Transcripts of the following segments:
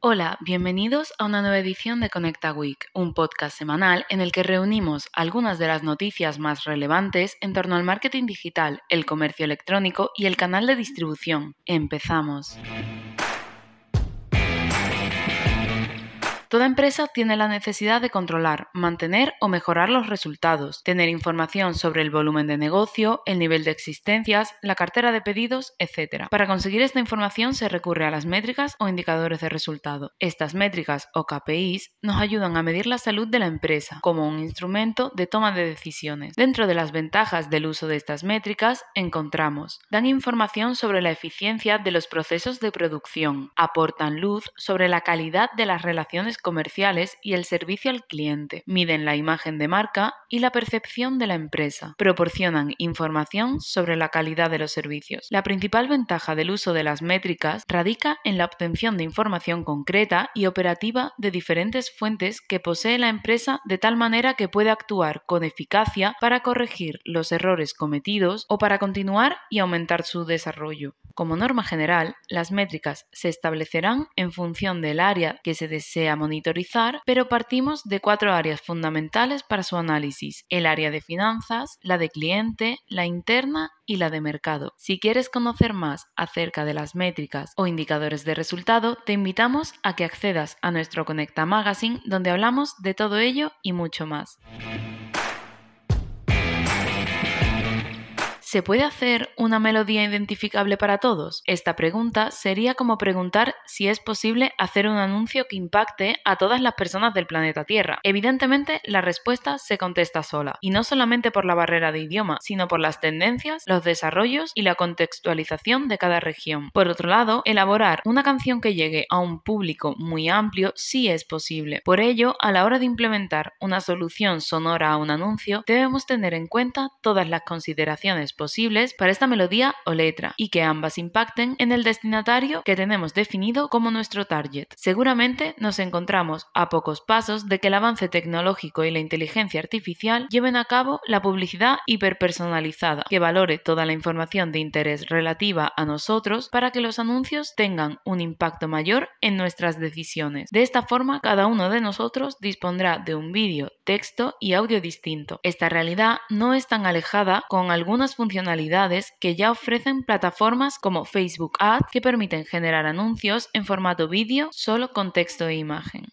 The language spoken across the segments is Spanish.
Hola, bienvenidos a una nueva edición de Conecta Week, un podcast semanal en el que reunimos algunas de las noticias más relevantes en torno al marketing digital, el comercio electrónico y el canal de distribución. Empezamos. Toda empresa tiene la necesidad de controlar, mantener o mejorar los resultados, tener información sobre el volumen de negocio, el nivel de existencias, la cartera de pedidos, etc. Para conseguir esta información se recurre a las métricas o indicadores de resultado. Estas métricas o KPIs nos ayudan a medir la salud de la empresa como un instrumento de toma de decisiones. Dentro de las ventajas del uso de estas métricas encontramos dan información sobre la eficiencia de los procesos de producción, aportan luz sobre la calidad de las relaciones comerciales y el servicio al cliente, miden la imagen de marca y la percepción de la empresa, proporcionan información sobre la calidad de los servicios. La principal ventaja del uso de las métricas radica en la obtención de información concreta y operativa de diferentes fuentes que posee la empresa de tal manera que puede actuar con eficacia para corregir los errores cometidos o para continuar y aumentar su desarrollo. Como norma general, las métricas se establecerán en función del área que se desea monitorizar, pero partimos de cuatro áreas fundamentales para su análisis, el área de finanzas, la de cliente, la interna y la de mercado. Si quieres conocer más acerca de las métricas o indicadores de resultado, te invitamos a que accedas a nuestro Conecta Magazine donde hablamos de todo ello y mucho más. ¿Se puede hacer una melodía identificable para todos? Esta pregunta sería como preguntar si es posible hacer un anuncio que impacte a todas las personas del planeta Tierra. Evidentemente, la respuesta se contesta sola, y no solamente por la barrera de idioma, sino por las tendencias, los desarrollos y la contextualización de cada región. Por otro lado, elaborar una canción que llegue a un público muy amplio sí es posible. Por ello, a la hora de implementar una solución sonora a un anuncio, debemos tener en cuenta todas las consideraciones posibles para esta melodía o letra y que ambas impacten en el destinatario que tenemos definido como nuestro target. Seguramente nos encontramos a pocos pasos de que el avance tecnológico y la inteligencia artificial lleven a cabo la publicidad hiperpersonalizada, que valore toda la información de interés relativa a nosotros para que los anuncios tengan un impacto mayor en nuestras decisiones. De esta forma, cada uno de nosotros dispondrá de un vídeo, texto y audio distinto. Esta realidad no es tan alejada con algunas funciones funcionalidades que ya ofrecen plataformas como Facebook Ads que permiten generar anuncios en formato vídeo solo con texto e imagen.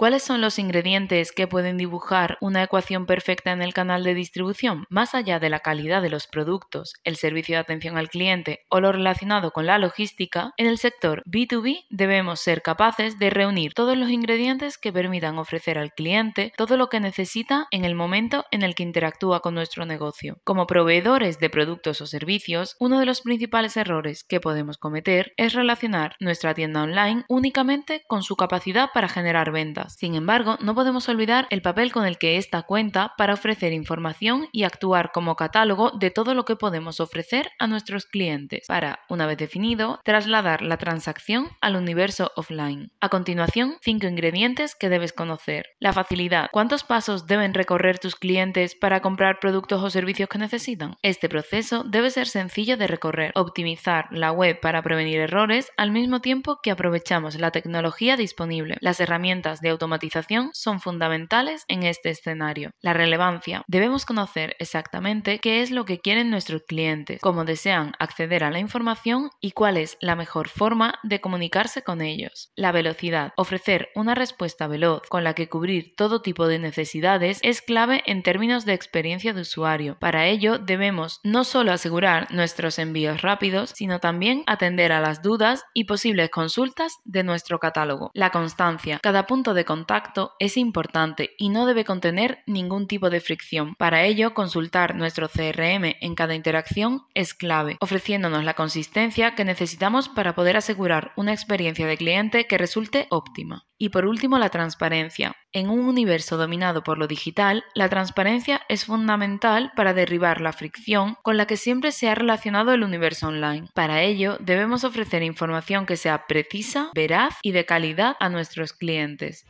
¿Cuáles son los ingredientes que pueden dibujar una ecuación perfecta en el canal de distribución? Más allá de la calidad de los productos, el servicio de atención al cliente o lo relacionado con la logística, en el sector B2B debemos ser capaces de reunir todos los ingredientes que permitan ofrecer al cliente todo lo que necesita en el momento en el que interactúa con nuestro negocio. Como proveedores de productos o servicios, uno de los principales errores que podemos cometer es relacionar nuestra tienda online únicamente con su capacidad para generar ventas sin embargo, no podemos olvidar el papel con el que esta cuenta para ofrecer información y actuar como catálogo de todo lo que podemos ofrecer a nuestros clientes, para, una vez definido, trasladar la transacción al universo offline. A continuación, cinco ingredientes que debes conocer. La facilidad. ¿Cuántos pasos deben recorrer tus clientes para comprar productos o servicios que necesitan? Este proceso debe ser sencillo de recorrer, optimizar la web para prevenir errores al mismo tiempo que aprovechamos la tecnología disponible. Las herramientas de automatización son fundamentales en este escenario. La relevancia. Debemos conocer exactamente qué es lo que quieren nuestros clientes, cómo desean acceder a la información y cuál es la mejor forma de comunicarse con ellos. La velocidad. Ofrecer una respuesta veloz con la que cubrir todo tipo de necesidades es clave en términos de experiencia de usuario. Para ello debemos no solo asegurar nuestros envíos rápidos, sino también atender a las dudas y posibles consultas de nuestro catálogo. La constancia. Cada punto de contacto es importante y no debe contener ningún tipo de fricción. Para ello, consultar nuestro CRM en cada interacción es clave, ofreciéndonos la consistencia que necesitamos para poder asegurar una experiencia de cliente que resulte óptima. Y por último, la transparencia. En un universo dominado por lo digital, la transparencia es fundamental para derribar la fricción con la que siempre se ha relacionado el universo online. Para ello, debemos ofrecer información que sea precisa, veraz y de calidad a nuestros clientes.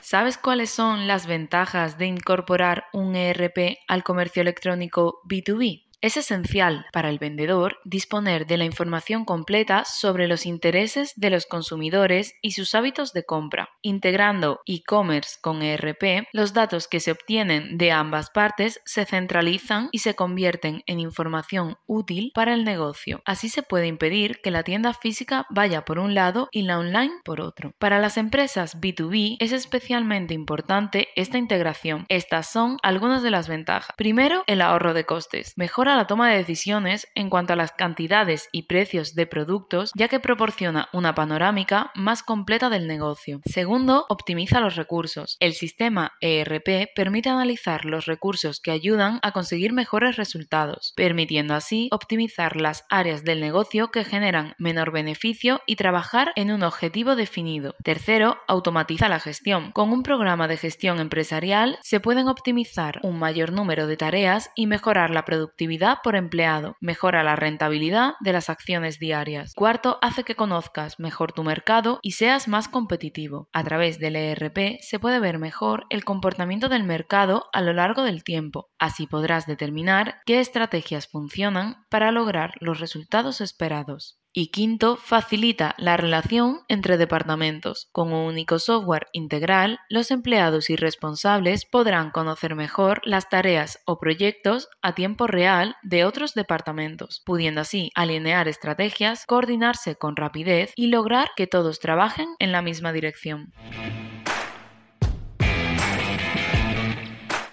¿Sabes cuáles son las ventajas de incorporar un ERP al comercio electrónico B2B? Es esencial para el vendedor disponer de la información completa sobre los intereses de los consumidores y sus hábitos de compra. Integrando e-commerce con ERP, los datos que se obtienen de ambas partes se centralizan y se convierten en información útil para el negocio. Así se puede impedir que la tienda física vaya por un lado y la online por otro. Para las empresas B2B es especialmente importante esta integración. Estas son algunas de las ventajas. Primero, el ahorro de costes. La toma de decisiones en cuanto a las cantidades y precios de productos, ya que proporciona una panorámica más completa del negocio. Segundo, optimiza los recursos. El sistema ERP permite analizar los recursos que ayudan a conseguir mejores resultados, permitiendo así optimizar las áreas del negocio que generan menor beneficio y trabajar en un objetivo definido. Tercero, automatiza la gestión. Con un programa de gestión empresarial se pueden optimizar un mayor número de tareas y mejorar la productividad por empleado. Mejora la rentabilidad de las acciones diarias. Cuarto, hace que conozcas mejor tu mercado y seas más competitivo. A través del ERP se puede ver mejor el comportamiento del mercado a lo largo del tiempo. Así podrás determinar qué estrategias funcionan para lograr los resultados esperados. Y quinto, facilita la relación entre departamentos. Con un único software integral, los empleados y responsables podrán conocer mejor las tareas o proyectos a tiempo real de otros departamentos, pudiendo así alinear estrategias, coordinarse con rapidez y lograr que todos trabajen en la misma dirección.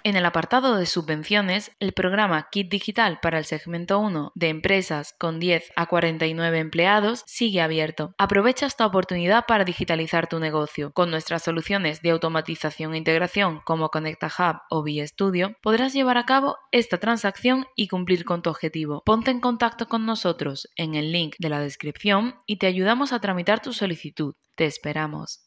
En el apartado de subvenciones, el programa Kit Digital para el segmento 1 de empresas con 10 a 49 empleados sigue abierto. Aprovecha esta oportunidad para digitalizar tu negocio. Con nuestras soluciones de automatización e integración como Conecta Hub o Studio, podrás llevar a cabo esta transacción y cumplir con tu objetivo. Ponte en contacto con nosotros en el link de la descripción y te ayudamos a tramitar tu solicitud. Te esperamos.